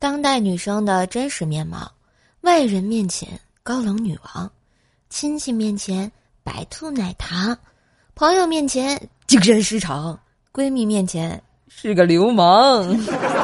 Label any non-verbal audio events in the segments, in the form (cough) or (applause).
当代女生的真实面貌：外人面前高冷女王，亲戚面前白兔奶糖，朋友面前精神失常，闺蜜面前是个流氓。(laughs)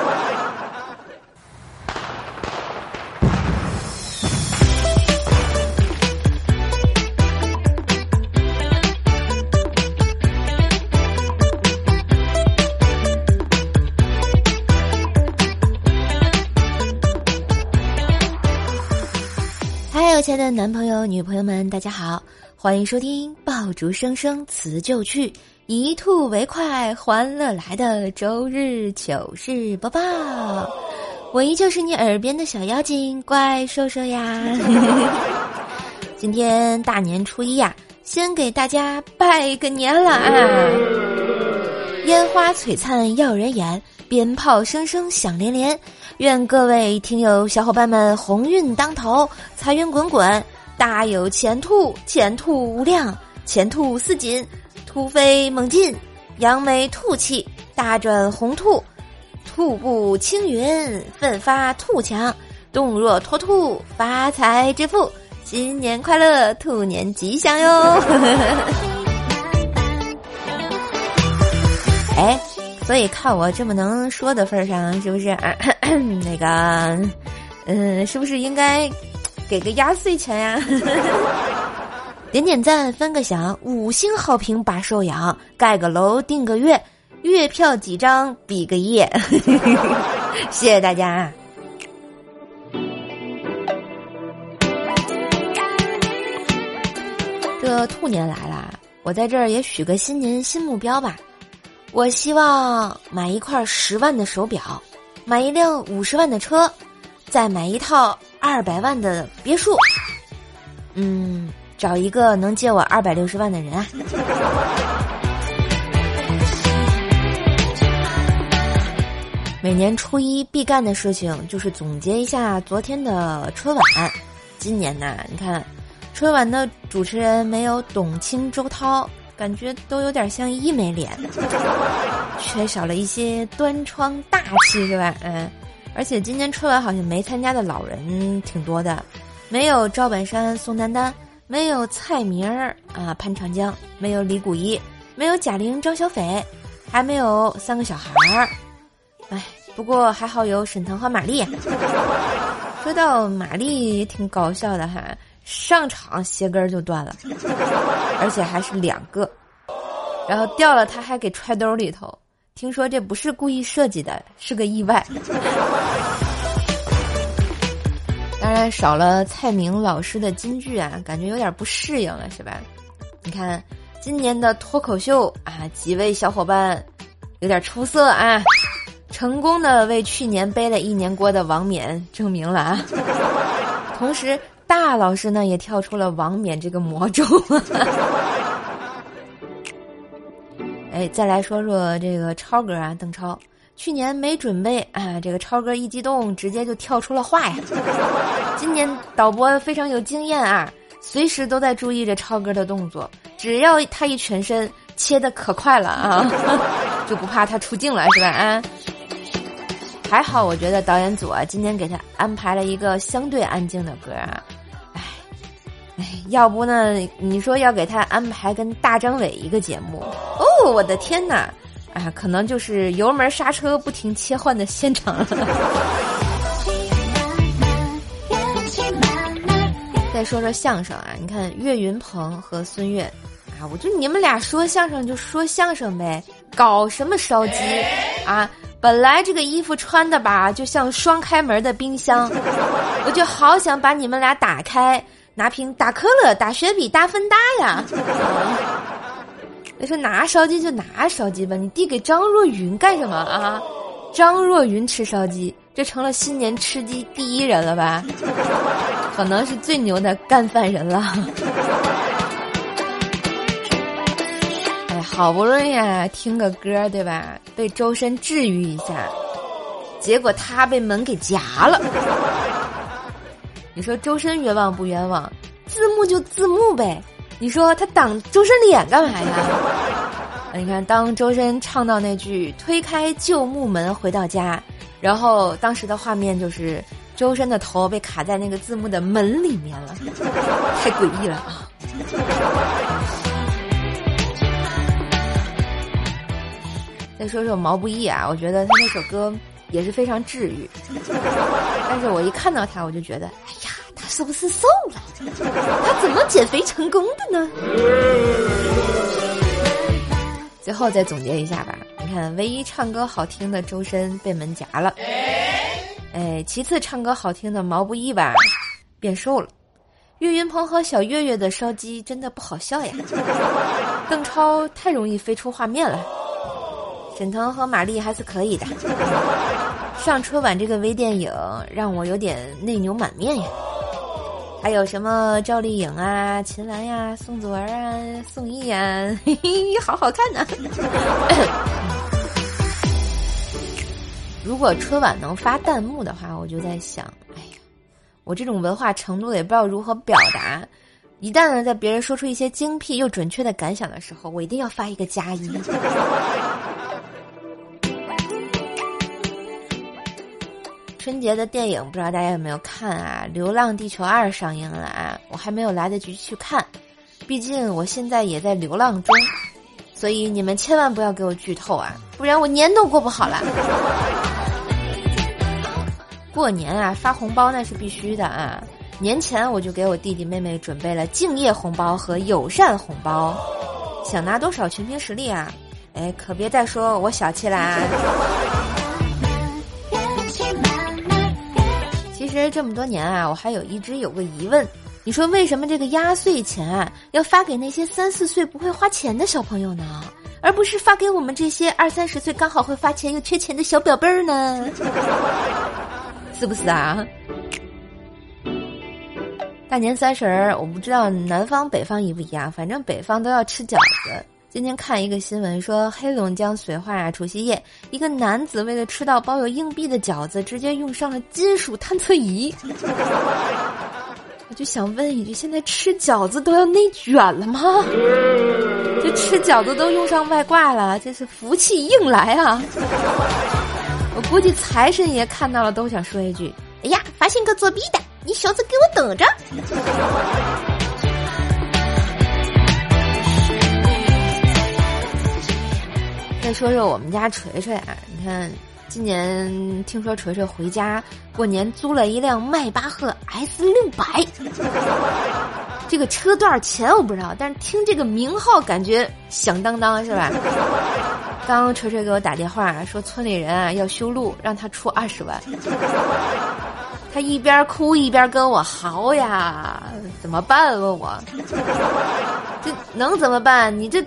男朋友、女朋友们，大家好，欢迎收听《爆竹声声辞旧去，一吐为快欢乐来》的周日糗事播报。我依旧是你耳边的小妖精怪兽兽呀。今天大年初一呀，先给大家拜个年了啊！烟花璀璨耀人眼，鞭炮声声响连连。愿各位听友小伙伴们鸿运当头，财源滚滚，大有前途，前途无量，前途似锦，突飞猛进，扬眉吐气，大转宏兔，兔步青云，奋发兔强，动若脱兔，发财致富，新年快乐，兔年吉祥哟！(laughs) (laughs) 哎。所以看我这么能说的份上，是不是啊 (coughs) 那个，嗯，是不是应该给个压岁钱呀？(laughs) 点点赞，分个享，五星好评把手养，盖个楼订个月，月票几张比个耶！(laughs) 谢谢大家。这兔年来了，我在这儿也许个新年新目标吧。我希望买一块十万的手表，买一辆五十万的车，再买一套二百万的别墅。嗯，找一个能借我二百六十万的人啊！每年初一必干的事情就是总结一下昨天的春晚。今年呢，你看，春晚的主持人没有董卿、周涛。感觉都有点像医美脸，(laughs) 缺少了一些端庄大气，是吧？嗯，而且今年春晚好像没参加的老人挺多的，没有赵本山、宋丹丹，没有蔡明儿啊、潘长江，没有李谷一，没有贾玲、张小斐，还没有三个小孩儿。哎，不过还好有沈腾和马丽。说到马丽也挺搞笑的哈。上场鞋跟就断了，而且还是两个，然后掉了他还给揣兜里头。听说这不是故意设计的，是个意外。当然少了蔡明老师的金句啊，感觉有点不适应了，是吧？你看今年的脱口秀啊，几位小伙伴有点出色啊，成功的为去年背了一年锅的王冕证明了啊，同时。大老师呢也跳出了王冕这个魔咒。(laughs) 哎，再来说说这个超哥啊，邓超，去年没准备啊，这个超哥一激动直接就跳出了话呀。今年导播非常有经验啊，随时都在注意着超哥的动作，只要他一全身切的可快了啊，(laughs) 就不怕他出镜了是吧？啊。还好，我觉得导演组啊，今天给他安排了一个相对安静的歌啊，要不呢？你说要给他安排跟大张伟一个节目哦，我的天哪，啊，可能就是油门刹车不停切换的现场了。(laughs) 再说说相声啊，你看岳云鹏和孙越，啊，我就你们俩说相声就说相声呗，搞什么烧鸡啊？本来这个衣服穿的吧，就像双开门的冰箱，我就好想把你们俩打开，拿瓶打可乐、打雪碧、大芬达呀。(laughs) 你说拿烧鸡就拿烧鸡吧，你递给张若昀干什么啊？张若昀吃烧鸡，这成了新年吃鸡第一人了吧？可能是最牛的干饭人了。(laughs) 哎好不容易啊，听个歌对吧？被周深治愈一下，结果他被门给夹了。你说周深冤枉不冤枉？字幕就字幕呗。你说他挡周深脸干嘛呀？(laughs) 你看，当周深唱到那句“推开旧木门回到家”，然后当时的画面就是周深的头被卡在那个字幕的门里面了，(laughs) 太诡异了啊！(laughs) 再说说毛不易啊，我觉得他那首歌也是非常治愈，但是我一看到他，我就觉得，哎呀，他是不是瘦了？他怎么减肥成功的呢？最后再总结一下吧，你看，唯一唱歌好听的周深被门夹了，哎，其次唱歌好听的毛不易吧，变瘦了，岳云鹏和小岳岳的烧鸡真的不好笑呀，邓超太容易飞出画面了。沈腾和马丽还是可以的，上春晚这个微电影让我有点内牛满面呀。还有什么赵丽颖啊、秦岚呀、宋祖儿啊、宋轶呀，嘿嘿，好好看呢。(coughs) 如果春晚能发弹幕的话，我就在想，哎呀，我这种文化程度也不知道如何表达。一旦呢，在别人说出一些精辟又准确的感想的时候，我一定要发一个加一。春节的电影不知道大家有没有看啊？《流浪地球二》上映了啊，我还没有来得及去看，毕竟我现在也在流浪中，所以你们千万不要给我剧透啊，不然我年都过不好了。过年啊，发红包那是必须的啊！年前我就给我弟弟妹妹准备了敬业红包和友善红包，想拿多少全凭实力啊！哎，可别再说我小气啦。啊其实这么多年啊，我还有一直有个疑问，你说为什么这个压岁钱啊要发给那些三四岁不会花钱的小朋友呢，而不是发给我们这些二三十岁刚好会发钱又缺钱的小表辈儿呢？(laughs) 是不是啊？大年三十儿，我不知道南方北方一不一样，反正北方都要吃饺子。今天看一个新闻说，黑龙江绥化啊，除夕夜，一个男子为了吃到包有硬币的饺子，直接用上了金属探测仪。(laughs) 我就想问一句，现在吃饺子都要内卷了吗？这吃饺子都用上外挂了，这是福气硬来啊！我估计财神爷看到了都想说一句：“哎呀，发现个作弊的，你小子给我等着！”再说说我们家锤锤啊，你看，今年听说锤锤回家过年租了一辆迈巴赫 S 六百，这个车多少钱我不知道，但是听这个名号感觉响当当是吧？刚锤锤给我打电话说村里人啊要修路，让他出二十万，他一边哭一边跟我嚎呀，怎么办？问我，(laughs) 这能怎么办？你这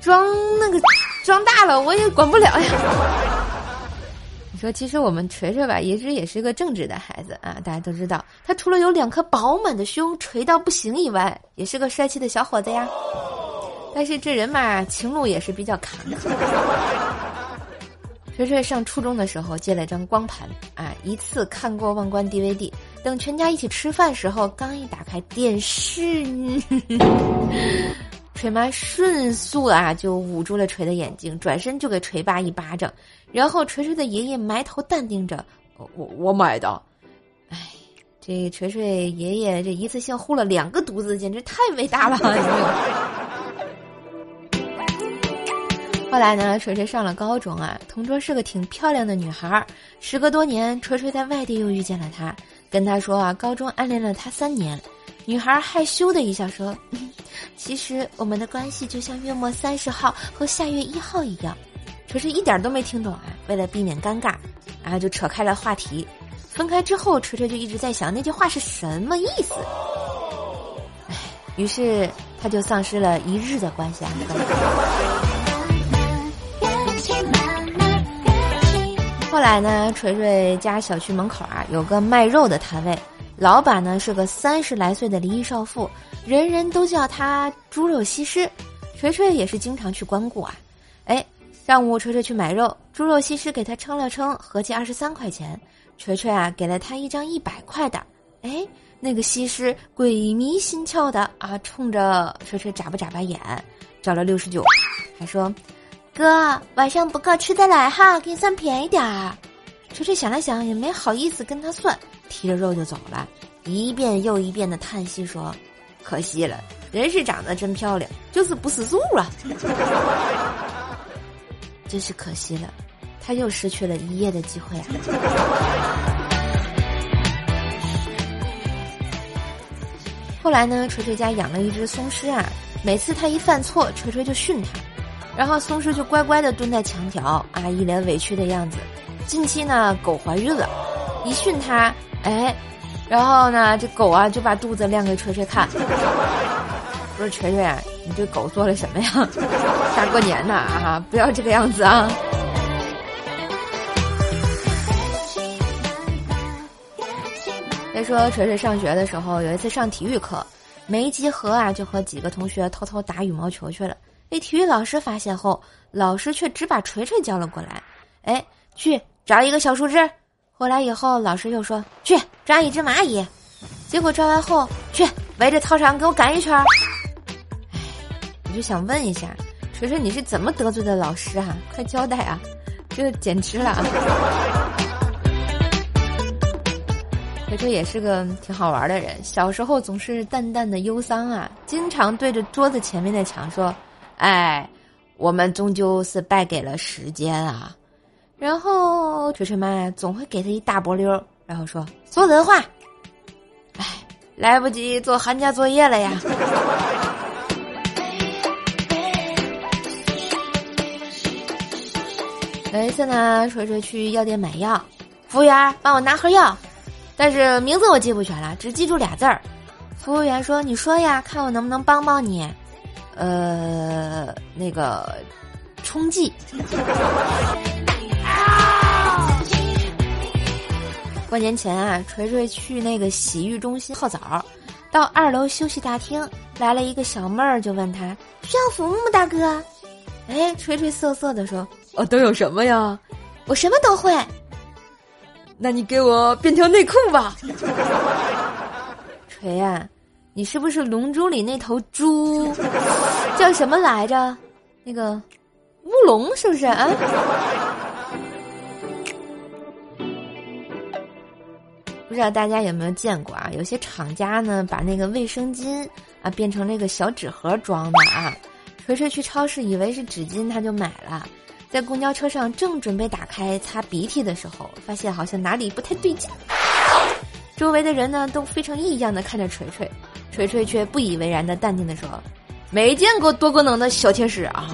装那个。装大了我也管不了呀。(laughs) 你说，其实我们锤锤吧，一直也是个正直的孩子啊。大家都知道，他除了有两颗饱满的胸，锤到不行以外，也是个帅气的小伙子呀。但是这人嘛，情路也是比较坎坷。(laughs) 锤锤上初中的时候借了张光盘啊，一次看过忘关 DVD。等全家一起吃饭时候，刚一打开电视。(laughs) 锤妈迅速啊就捂住了锤的眼睛，转身就给锤爸一巴掌，然后锤锤的爷爷埋头淡定着，我我我买的，哎，这锤锤爷爷这一次性护了两个犊子，简直太伟大了！(laughs) 后来呢，锤锤上了高中啊，同桌是个挺漂亮的女孩儿，时隔多年，锤锤在外地又遇见了她，跟她说啊，高中暗恋了她三年。女孩害羞的一笑说：“其实我们的关系就像月末三十号和下月一号一样。”锤锤一点都没听懂啊！为了避免尴尬，然后，就扯开了话题。分开之后，锤锤就一直在想那句话是什么意思。唉，于是他就丧失了一日的关系啊。后来呢，锤锤家小区门口啊有个卖肉的摊位。老板呢是个三十来岁的离异少妇，人人都叫她猪肉西施。锤锤也是经常去光顾啊。哎，上午锤锤去买肉，猪肉西施给他称了称，合计二十三块钱。锤锤啊给了他一张一百块的，哎，那个西施鬼迷心窍的啊，冲着锤锤眨巴眨巴眼，找了六十九，还说：“哥，晚上不够吃得来哈，给你算便宜点儿。”锤锤想了想，也没好意思跟他算，提着肉就走了，一遍又一遍的叹息说：“可惜了，人是长得真漂亮，就是不识数啊，(laughs) 真是可惜了，他又失去了一夜的机会啊。”后来呢，锤锤家养了一只松狮啊，每次他一犯错，锤锤就训他，然后松狮就乖乖的蹲在墙角啊，一脸委屈的样子。近期呢，狗怀孕了，一训它，哎，然后呢，这狗啊就把肚子亮给锤锤看。(laughs) 不是锤锤，你对狗做了什么呀？大过年的啊，不要这个样子啊！再说锤锤上学的时候，有一次上体育课，没集合啊，就和几个同学偷偷打羽毛球去了。被体育老师发现后，老师却只把锤锤叫了过来，哎，去。找一个小树枝，回来以后，老师又说去抓一只蚂蚁，结果抓完后去围着操场给我赶一圈。哎，我就想问一下，锤锤你是怎么得罪的老师啊？快交代啊！这简直了！(laughs) 锤锤也是个挺好玩的人，小时候总是淡淡的忧伤啊，经常对着桌子前面的墙说：“哎，我们终究是败给了时间啊。”然后锤锤妈总会给他一大波溜，然后说说人话。哎，来不及做寒假作业了呀。有一次呢，锤锤去药店买药，服务员帮我拿盒药，但是名字我记不全了，只记住俩字儿。服务员说：“你说呀，看我能不能帮帮你。”呃，那个冲剂。过年前啊，锤锤去那个洗浴中心泡澡，到二楼休息大厅来了一个小妹儿，就问他需要服务吗，大哥？哎，锤锤瑟瑟的说：“哦，都有什么呀？我什么都会。那你给我变条内裤吧。(laughs) 锤呀，你是不是《龙珠》里那头猪？(laughs) 叫什么来着？那个乌龙是不是啊？不知道大家有没有见过啊？有些厂家呢，把那个卫生巾啊变成那个小纸盒装的啊。锤锤去超市以为是纸巾，他就买了。在公交车上正准备打开擦鼻涕的时候，发现好像哪里不太对劲。周围的人呢都非常异样的看着锤锤，锤锤却不以为然的淡定的说：“没见过多功能的小天使啊，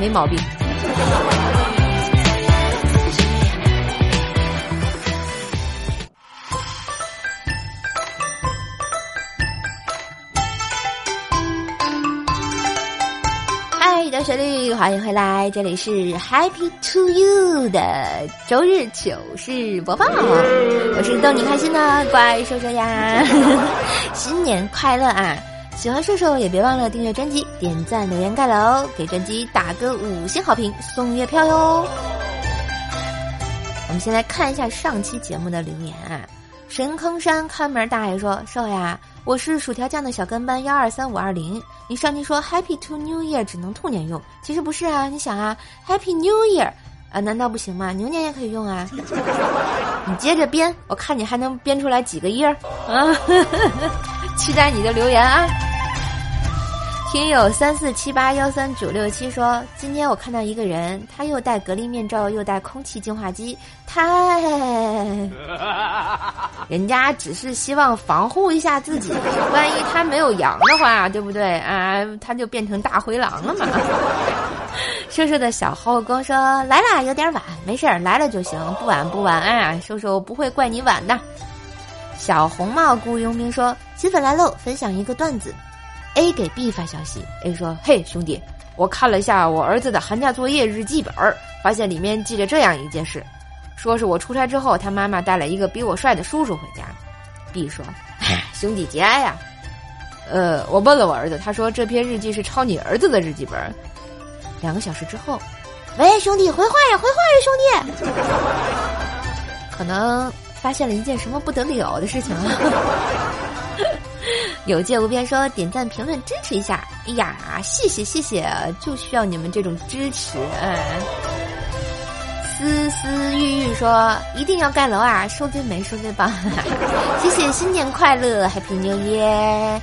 没毛病。”旋律，欢迎回来，这里是 Happy to You 的周日糗事播报，我是逗你开心的怪兽兽呀，(laughs) 新年快乐啊！喜欢兽兽也别忘了订阅专辑、点赞、留言、盖楼，给专辑打个五星好评，送月票哟。我们先来看一下上期节目的留言啊。神坑山看门大爷说：“少呀，我是薯条酱的小跟班幺二三五二零。你上期说 Happy to New Year 只能兔年用，其实不是啊。你想啊，Happy New Year 啊，难道不行吗？牛年也可以用啊。(laughs) 你接着编，我看你还能编出来几个音儿啊！(laughs) 期待你的留言啊。”听友三四七八幺三九六七说：“今天我看到一个人，他又戴隔离面罩，又戴空气净化机，太…… (laughs) 人家只是希望防护一下自己，(laughs) 万一他没有阳的话，对不对啊？他就变成大灰狼了嘛。(laughs) ”瘦瘦的小后宫说：“来啦，有点晚，没事儿，来了就行，不晚不晚啊，瘦瘦不会怪你晚的。”小红帽雇佣兵说：“新粉来喽，分享一个段子。” A 给 B 发消息，A 说：“嘿，兄弟，我看了一下我儿子的寒假作业日记本，发现里面记着这样一件事，说是我出差之后，他妈妈带了一个比我帅的叔叔回家。”B 说：“兄弟节哀呀，呃，我问了我儿子，他说这篇日记是抄你儿子的日记本。”两个小时之后，喂，兄弟，回话呀，回话呀，兄弟，(laughs) 可能发现了一件什么不得了的事情啊！有界无边说点赞评论支持一下，哎呀，谢谢谢谢，就需要你们这种支持。思思玉玉说一定要盖楼啊，收最美，收最棒，(laughs) 谢谢新年快乐，Happy New Year，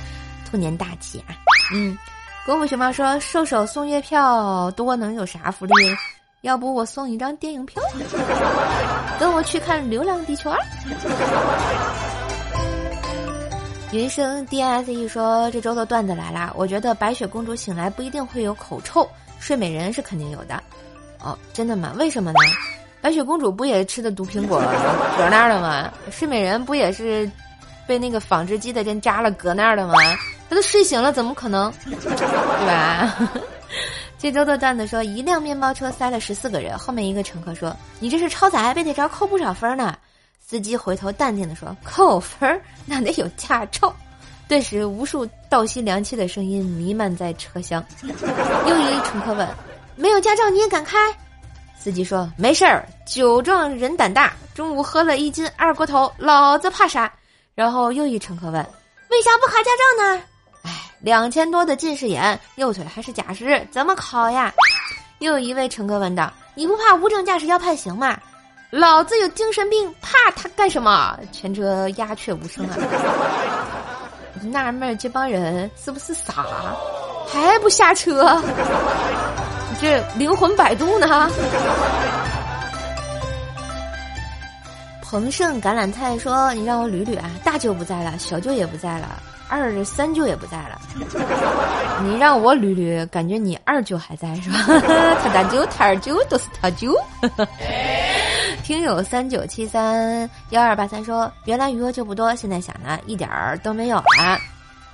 兔年大吉啊！嗯，功夫熊猫说瘦瘦送月票多能有啥福利？要不我送一张电影票，(laughs) 跟我去看《流浪地球二》。云生 D S E 说：“这周的段子来啦，我觉得白雪公主醒来不一定会有口臭，睡美人是肯定有的。哦，真的吗？为什么呢？白雪公主不也吃的毒苹果 (laughs) 搁那儿了吗？睡美人不也是被那个纺织机的针扎了搁那儿了吗？她都睡醒了，怎么可能？(laughs) 对吧？” (laughs) 这周的段子说，一辆面包车塞了十四个人，后面一个乘客说：“你这是超载，被这招扣不少分呢。”司机回头淡定的说：“扣分那得有驾照。”顿时，无数倒吸凉气的声音弥漫在车厢。(laughs) 又一乘客问：“没有驾照你也敢开？”司机说：“没事儿，酒壮人胆大，中午喝了一斤二锅头，老子怕啥？”然后又一乘客问：“为啥不考驾照呢？”哎两千多的近视眼，右腿还是假肢，怎么考呀？又一位乘客问道：“你不怕无证驾驶要判刑吗？”老子有精神病，怕他干什么？全车鸦雀无声啊！纳闷这帮人是不是傻？还不下车？这灵魂摆渡呢？彭盛橄榄菜说：“你让我捋捋啊，大舅不在了，小舅也不在了。”二三舅也不在了，你让我捋捋，感觉你二舅还在是吧？(laughs) 他大舅、他二舅都是他舅。(laughs) 听友三九七三幺二八三说，原来余额就不多，现在想呢，一点儿都没有了。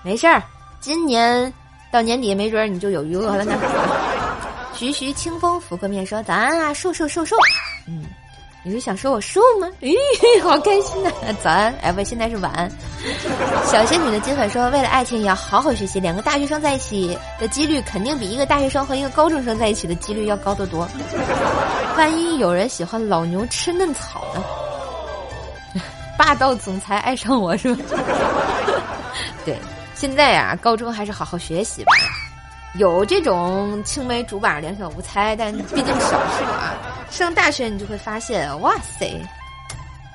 没事儿，今年到年底没准儿你就有余额了呢。徐徐清风拂过面说：“早安啊，瘦瘦瘦瘦。”嗯。你是想说我瘦吗？咦，(laughs) 好开心呐！早安，哎不，现在是晚安。小仙女的金粉说：“为了爱情也要好好学习，两个大学生在一起的几率肯定比一个大学生和一个高中生在一起的几率要高得多。万一有人喜欢老牛吃嫩草呢？霸道总裁爱上我是吧？(laughs) 对，现在呀，高中还是好好学习吧。”有这种青梅竹马、两小无猜，但毕竟少数啊。上大学你就会发现，哇塞，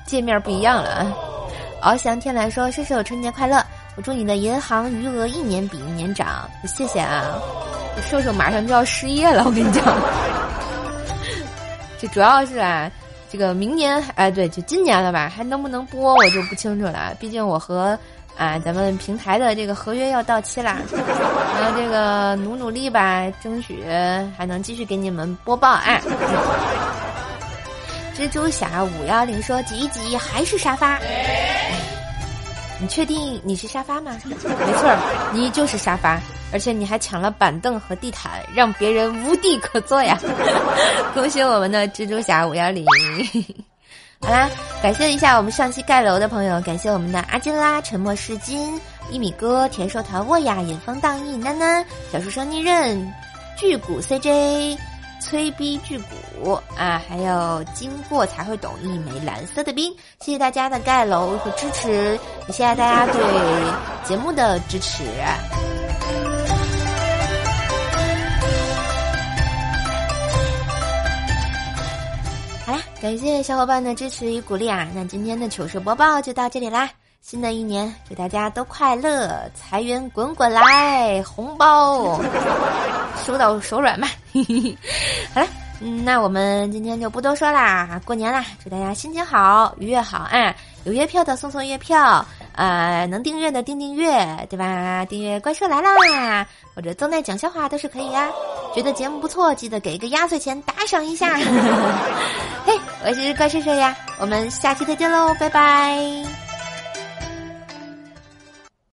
界面不一样了啊！翱翔天来说：“射手春节快乐！我祝你的银行余额一年比一年涨。”谢谢啊！瘦瘦马上就要失业了，我跟你讲。这主要是啊，这个明年哎，对，就今年了吧？还能不能播我就不清楚了。毕竟我和。啊，咱们平台的这个合约要到期啦，然后这个努努力吧，争取还能继续给你们播报啊。蜘蛛侠五幺零说挤一挤还是沙发，你确定你是沙发吗？没错，你就是沙发，而且你还抢了板凳和地毯，让别人无地可坐呀！(laughs) 恭喜我们的蜘蛛侠五幺零。好啦，感谢一下我们上期盖楼的朋友，感谢我们的阿金拉、沉默是金、一米哥、田寿团沃呀、引风荡意、囡囡、小书生逆刃、巨骨 CJ、催逼巨骨啊，还有经过才会懂一枚蓝色的冰，谢谢大家的盖楼和支持，也谢谢大家对节目的支持。感谢小伙伴的支持与鼓励啊！那今天的糗事播报就到这里啦。新的一年，祝大家都快乐，财源滚滚来，红包 (laughs) 收到手软吧。(laughs) 好了，嗯，那我们今天就不多说啦。过年啦，祝大家心情好，愉悦好啊！有月票的送送月票。啊，能订阅的订订阅，对吧？订阅怪兽来啦，或者增奈讲笑话都是可以呀。觉得节目不错，记得给一个压岁钱打赏一下。(laughs) 嘿，我是怪兽兽呀，我们下期再见喽，拜拜。